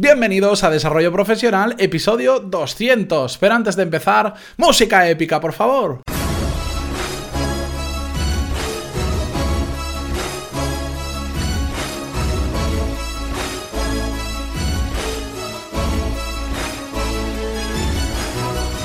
Bienvenidos a Desarrollo Profesional, episodio 200. Pero antes de empezar, música épica, por favor.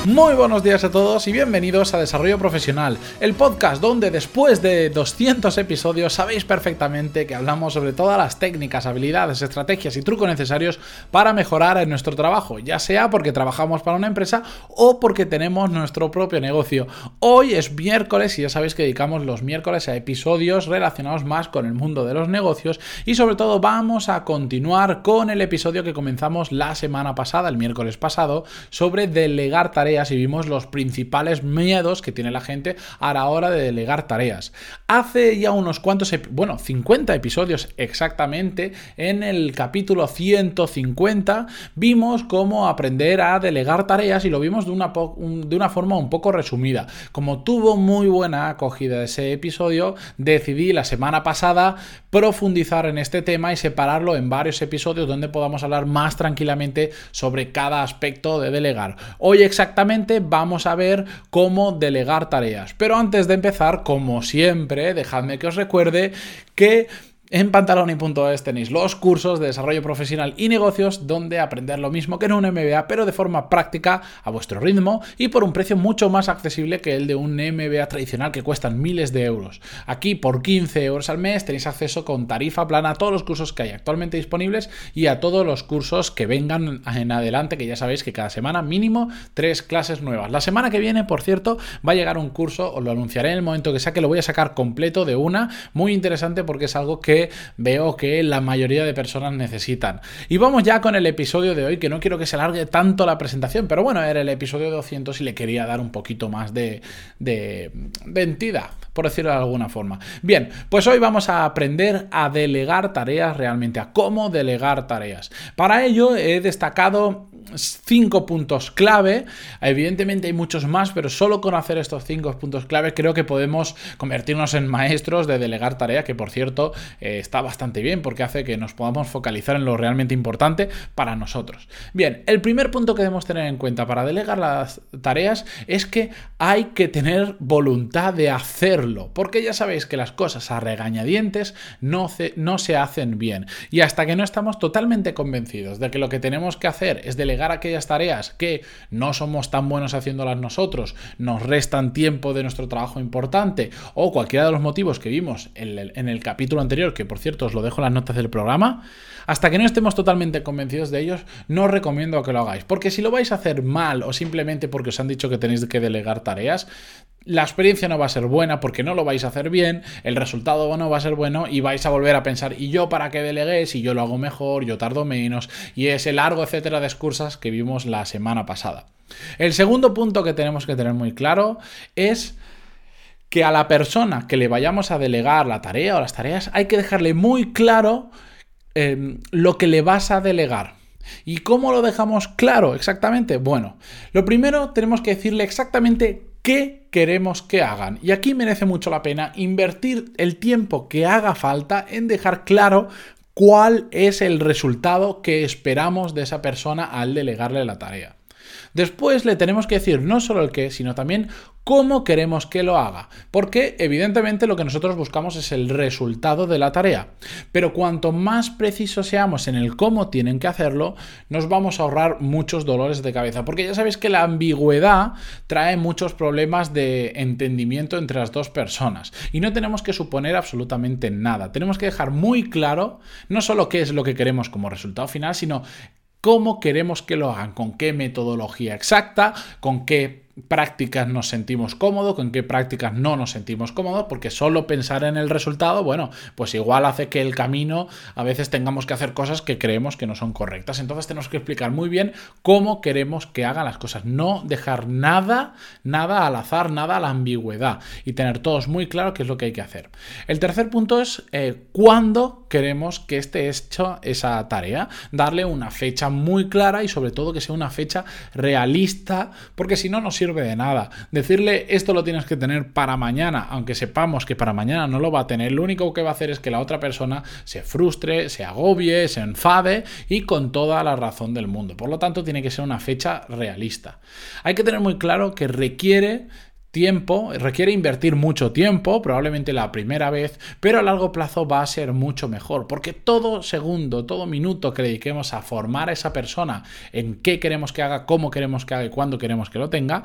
Muy buenos días a todos y bienvenidos a Desarrollo Profesional, el podcast donde después de 200 episodios sabéis perfectamente que hablamos sobre todas las técnicas, habilidades, estrategias y trucos necesarios para mejorar en nuestro trabajo, ya sea porque trabajamos para una empresa o porque tenemos nuestro propio negocio. Hoy es miércoles y ya sabéis que dedicamos los miércoles a episodios relacionados más con el mundo de los negocios y sobre todo vamos a continuar con el episodio que comenzamos la semana pasada, el miércoles pasado, sobre delegar tareas y vimos los principales miedos que tiene la gente a la hora de delegar tareas. Hace ya unos cuantos, bueno, 50 episodios exactamente, en el capítulo 150 vimos cómo aprender a delegar tareas y lo vimos de una, de una forma un poco resumida. Como tuvo muy buena acogida ese episodio, decidí la semana pasada profundizar en este tema y separarlo en varios episodios donde podamos hablar más tranquilamente sobre cada aspecto de delegar. Hoy exactamente vamos a ver cómo delegar tareas. Pero antes de empezar, como siempre, dejadme que os recuerde que en pantaloni.es tenéis los cursos de desarrollo profesional y negocios donde aprender lo mismo que en un MBA, pero de forma práctica, a vuestro ritmo y por un precio mucho más accesible que el de un MBA tradicional que cuestan miles de euros. Aquí por 15 euros al mes tenéis acceso con tarifa plana a todos los cursos que hay actualmente disponibles y a todos los cursos que vengan en adelante, que ya sabéis que cada semana mínimo tres clases nuevas. La semana que viene, por cierto, va a llegar un curso, os lo anunciaré en el momento que saque, lo voy a sacar completo de una, muy interesante porque es algo que veo que la mayoría de personas necesitan. Y vamos ya con el episodio de hoy, que no quiero que se alargue tanto la presentación, pero bueno, era el episodio 200 y le quería dar un poquito más de, de, de entidad, por decirlo de alguna forma. Bien, pues hoy vamos a aprender a delegar tareas realmente, a cómo delegar tareas. Para ello he destacado cinco puntos clave. Evidentemente hay muchos más, pero solo con hacer estos cinco puntos clave creo que podemos convertirnos en maestros de delegar tareas, que por cierto eh, está bastante bien porque hace que nos podamos focalizar en lo realmente importante para nosotros. Bien, el primer punto que debemos tener en cuenta para delegar las tareas es que hay que tener voluntad de hacerlo, porque ya sabéis que las cosas a regañadientes no se hacen bien. Y hasta que no estamos totalmente convencidos de que lo que tenemos que hacer es delegar aquellas tareas que no somos tan buenos haciéndolas nosotros, nos restan tiempo de nuestro trabajo importante o cualquiera de los motivos que vimos en el, en el capítulo anterior, que por cierto os lo dejo en las notas del programa, hasta que no estemos totalmente convencidos de ellos, no os recomiendo que lo hagáis. Porque si lo vais a hacer mal o simplemente porque os han dicho que tenéis que delegar tareas, la experiencia no va a ser buena porque no lo vais a hacer bien, el resultado no va a ser bueno y vais a volver a pensar, ¿y yo para qué delegué? Si yo lo hago mejor, yo tardo menos, y ese largo etcétera de excursas que vimos la semana pasada. El segundo punto que tenemos que tener muy claro es que a la persona que le vayamos a delegar la tarea o las tareas hay que dejarle muy claro em, lo que le vas a delegar. ¿Y cómo lo dejamos claro exactamente? Bueno, lo primero tenemos que decirle exactamente qué queremos que hagan. Y aquí merece mucho la pena invertir el tiempo que haga falta en dejar claro cuál es el resultado que esperamos de esa persona al delegarle la tarea. Después le tenemos que decir no solo el qué, sino también cómo queremos que lo haga. Porque evidentemente lo que nosotros buscamos es el resultado de la tarea. Pero cuanto más precisos seamos en el cómo tienen que hacerlo, nos vamos a ahorrar muchos dolores de cabeza. Porque ya sabéis que la ambigüedad trae muchos problemas de entendimiento entre las dos personas. Y no tenemos que suponer absolutamente nada. Tenemos que dejar muy claro no solo qué es lo que queremos como resultado final, sino cómo queremos que lo hagan, con qué metodología exacta, con qué prácticas nos sentimos cómodos, con qué prácticas no nos sentimos cómodos, porque solo pensar en el resultado, bueno, pues igual hace que el camino a veces tengamos que hacer cosas que creemos que no son correctas. Entonces tenemos que explicar muy bien cómo queremos que hagan las cosas, no dejar nada, nada al azar, nada a la ambigüedad y tener todos muy claro qué es lo que hay que hacer. El tercer punto es eh, cuándo queremos que esté hecha esa tarea. Darle una fecha muy clara y sobre todo que sea una fecha realista, porque si no, no sirve de nada. Decirle esto lo tienes que tener para mañana, aunque sepamos que para mañana no lo va a tener, lo único que va a hacer es que la otra persona se frustre, se agobie, se enfade y con toda la razón del mundo. Por lo tanto, tiene que ser una fecha realista. Hay que tener muy claro que requiere tiempo, requiere invertir mucho tiempo, probablemente la primera vez, pero a largo plazo va a ser mucho mejor, porque todo segundo, todo minuto que dediquemos a formar a esa persona en qué queremos que haga, cómo queremos que haga y cuándo queremos que lo tenga,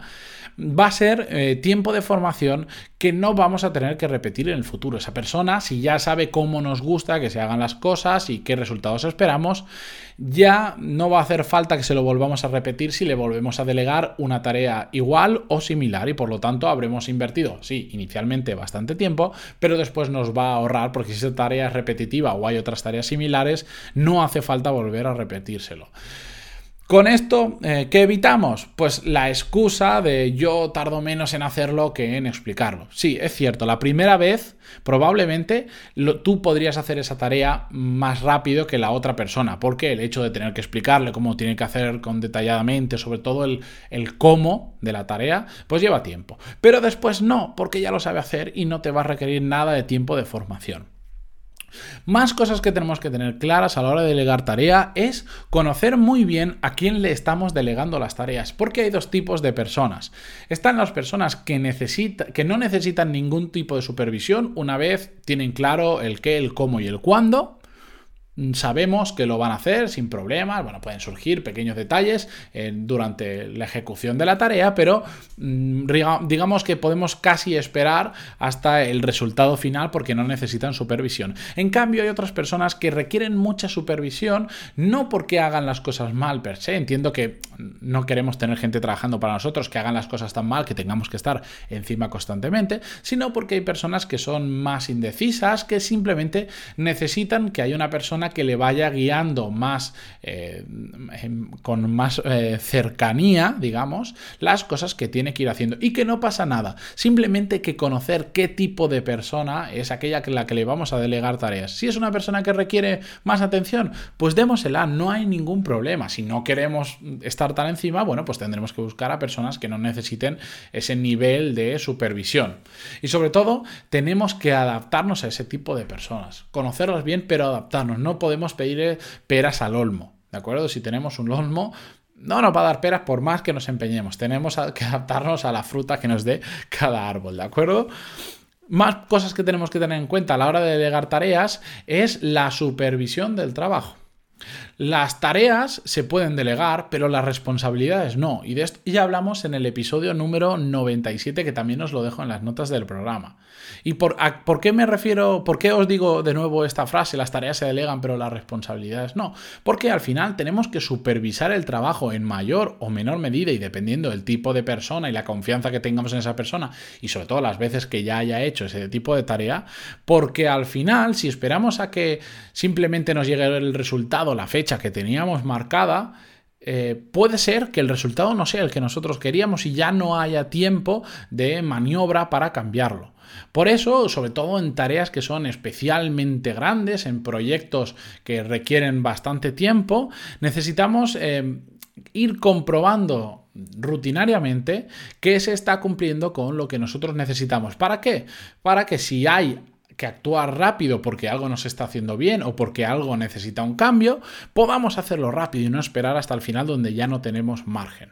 va a ser eh, tiempo de formación que no vamos a tener que repetir en el futuro. Esa persona, si ya sabe cómo nos gusta que se hagan las cosas y qué resultados esperamos, ya no va a hacer falta que se lo volvamos a repetir si le volvemos a delegar una tarea igual o similar y por lo tanto habremos invertido, sí, inicialmente bastante tiempo, pero después nos va a ahorrar porque si esa tarea es repetitiva o hay otras tareas similares, no hace falta volver a repetírselo. Con esto, eh, ¿qué evitamos? Pues la excusa de yo tardo menos en hacerlo que en explicarlo. Sí, es cierto, la primera vez probablemente tú podrías hacer esa tarea más rápido que la otra persona, porque el hecho de tener que explicarle cómo tiene que hacer con detalladamente, sobre todo el, el cómo de la tarea, pues lleva tiempo. Pero después no, porque ya lo sabe hacer y no te va a requerir nada de tiempo de formación. Más cosas que tenemos que tener claras a la hora de delegar tarea es conocer muy bien a quién le estamos delegando las tareas, porque hay dos tipos de personas. Están las personas que, que no necesitan ningún tipo de supervisión una vez tienen claro el qué, el cómo y el cuándo, sabemos que lo van a hacer sin problemas, bueno, pueden surgir pequeños detalles eh, durante la ejecución de la tarea, pero mm, digamos que podemos casi esperar hasta el resultado final porque no necesitan supervisión. En cambio, hay otras personas que requieren mucha supervisión, no porque hagan las cosas mal per se, entiendo que no queremos tener gente trabajando para nosotros que hagan las cosas tan mal que tengamos que estar encima constantemente, sino porque hay personas que son más indecisas, que simplemente necesitan que haya una persona que le vaya guiando más, eh, con más eh, cercanía, digamos, las cosas que tiene que ir haciendo. Y que no pasa nada. Simplemente que conocer qué tipo de persona es aquella a la que le vamos a delegar tareas. Si es una persona que requiere más atención, pues démosela, no hay ningún problema. Si no queremos estar tan encima, bueno, pues tendremos que buscar a personas que no necesiten ese nivel de supervisión. Y sobre todo, tenemos que adaptarnos a ese tipo de personas. Conocerlas bien, pero adaptarnos. No podemos pedir peras al olmo, ¿de acuerdo? Si tenemos un olmo, no nos va a dar peras por más que nos empeñemos. Tenemos que adaptarnos a la fruta que nos dé cada árbol, ¿de acuerdo? Más cosas que tenemos que tener en cuenta a la hora de delegar tareas es la supervisión del trabajo. Las tareas se pueden delegar, pero las responsabilidades no. Y de esto ya hablamos en el episodio número 97, que también os lo dejo en las notas del programa. ¿Y por, por qué me refiero, por qué os digo de nuevo esta frase, las tareas se delegan, pero las responsabilidades no? Porque al final tenemos que supervisar el trabajo en mayor o menor medida y dependiendo del tipo de persona y la confianza que tengamos en esa persona y sobre todo las veces que ya haya hecho ese tipo de tarea, porque al final, si esperamos a que simplemente nos llegue el resultado, la fecha, que teníamos marcada, eh, puede ser que el resultado no sea el que nosotros queríamos y ya no haya tiempo de maniobra para cambiarlo. Por eso, sobre todo en tareas que son especialmente grandes, en proyectos que requieren bastante tiempo, necesitamos eh, ir comprobando rutinariamente que se está cumpliendo con lo que nosotros necesitamos. ¿Para qué? Para que si hay que actuar rápido porque algo nos está haciendo bien o porque algo necesita un cambio, podamos hacerlo rápido y no esperar hasta el final donde ya no tenemos margen.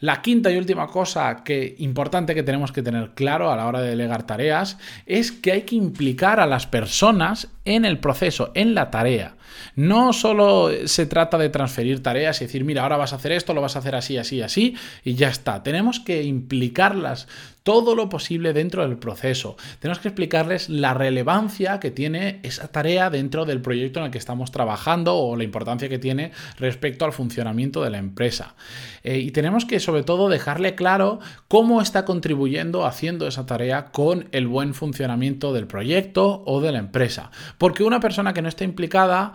La quinta y última cosa que importante que tenemos que tener claro a la hora de delegar tareas es que hay que implicar a las personas en el proceso, en la tarea. No solo se trata de transferir tareas y decir, mira, ahora vas a hacer esto, lo vas a hacer así, así, así, y ya está. Tenemos que implicarlas todo lo posible dentro del proceso. Tenemos que explicarles la relevancia que tiene esa tarea dentro del proyecto en el que estamos trabajando o la importancia que tiene respecto al funcionamiento de la empresa. Eh, y tenemos que sobre todo dejarle claro cómo está contribuyendo haciendo esa tarea con el buen funcionamiento del proyecto o de la empresa. Porque una persona que no está implicada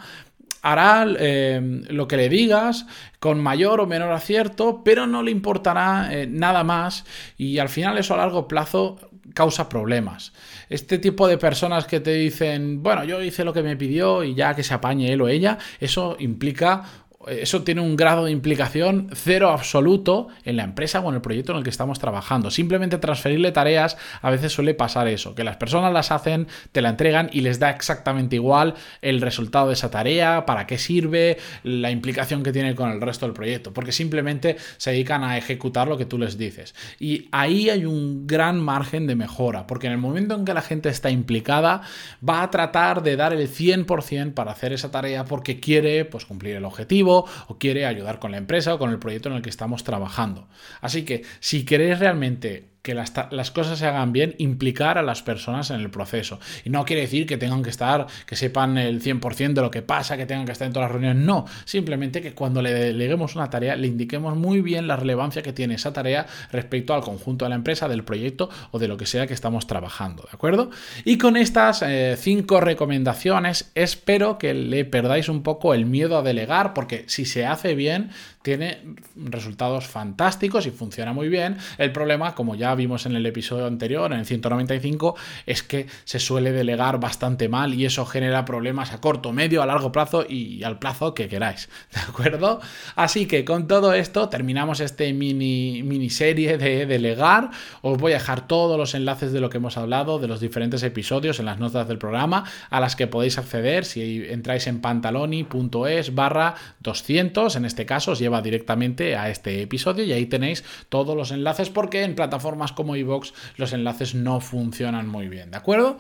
hará eh, lo que le digas con mayor o menor acierto, pero no le importará eh, nada más y al final eso a largo plazo causa problemas. Este tipo de personas que te dicen, bueno, yo hice lo que me pidió y ya que se apañe él o ella, eso implica eso tiene un grado de implicación cero absoluto en la empresa o en el proyecto en el que estamos trabajando. Simplemente transferirle tareas, a veces suele pasar eso, que las personas las hacen, te la entregan y les da exactamente igual el resultado de esa tarea, para qué sirve, la implicación que tiene con el resto del proyecto, porque simplemente se dedican a ejecutar lo que tú les dices. Y ahí hay un gran margen de mejora, porque en el momento en que la gente está implicada, va a tratar de dar el 100% para hacer esa tarea porque quiere pues, cumplir el objetivo o quiere ayudar con la empresa o con el proyecto en el que estamos trabajando. Así que si queréis realmente que las, cosas se hagan bien, implicar a las personas en el proceso. Y no quiere decir que tengan que estar, que sepan el 100% de lo que pasa, que tengan que estar en todas las reuniones. No, simplemente que cuando le deleguemos una tarea, le indiquemos muy bien la relevancia que tiene esa tarea respecto al conjunto de la empresa, del proyecto o de lo que sea que estamos trabajando. ¿De acuerdo? Y con estas eh, cinco recomendaciones, espero que le perdáis un poco el miedo a delegar, porque si se hace bien, tiene resultados fantásticos y funciona muy bien. El problema, como ya vimos en el episodio anterior, en el 195, es que se suele delegar bastante mal y eso genera problemas a corto, medio, a largo plazo y al plazo que queráis. ¿De acuerdo? Así que con todo esto terminamos este mini miniserie de delegar. Os voy a dejar todos los enlaces de lo que hemos hablado, de los diferentes episodios en las notas del programa, a las que podéis acceder si entráis en pantaloni.es barra 200, en este caso os lleva directamente a este episodio y ahí tenéis todos los enlaces porque en plataformas como iVoox los enlaces no funcionan muy bien, ¿de acuerdo?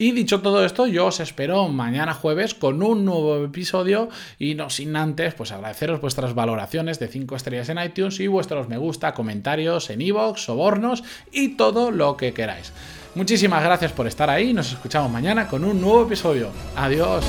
Y dicho todo esto, yo os espero mañana jueves con un nuevo episodio y no sin antes pues agradeceros vuestras valoraciones de 5 estrellas en iTunes y vuestros me gusta, comentarios en iVoox, sobornos y todo lo que queráis. Muchísimas gracias por estar ahí, nos escuchamos mañana con un nuevo episodio. Adiós.